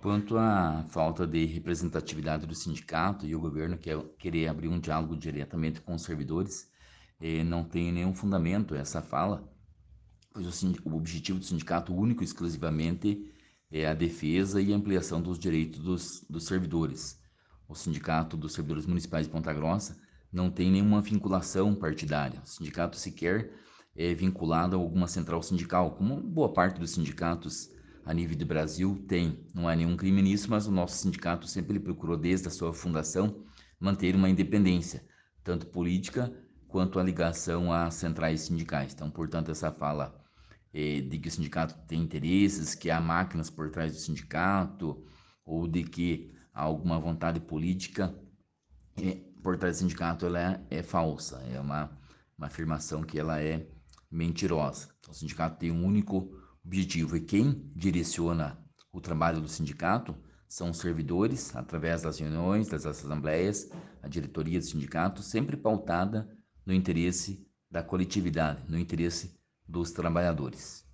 Quanto à falta de representatividade do sindicato e o governo quer querer abrir um diálogo diretamente com os servidores, eh, não tem nenhum fundamento essa fala, pois o, o objetivo do sindicato único exclusivamente é a defesa e ampliação dos direitos dos, dos servidores. O Sindicato dos Servidores Municipais de Ponta Grossa não tem nenhuma vinculação partidária. O sindicato sequer é vinculado a alguma central sindical, como boa parte dos sindicatos a nível do Brasil tem. Não há nenhum crime nisso, mas o nosso sindicato sempre procurou, desde a sua fundação, manter uma independência, tanto política quanto a ligação às centrais sindicais. Então, portanto, essa fala é, de que o sindicato tem interesses, que há máquinas por trás do sindicato, ou de que há alguma vontade política é, por trás do sindicato, ela é, é falsa. É uma, uma afirmação que ela é mentirosa. Então, o sindicato tem um único objetivo e quem direciona o trabalho do sindicato são os servidores, através das reuniões, das assembleias, a diretoria do sindicato, sempre pautada no interesse da coletividade, no interesse dos trabalhadores.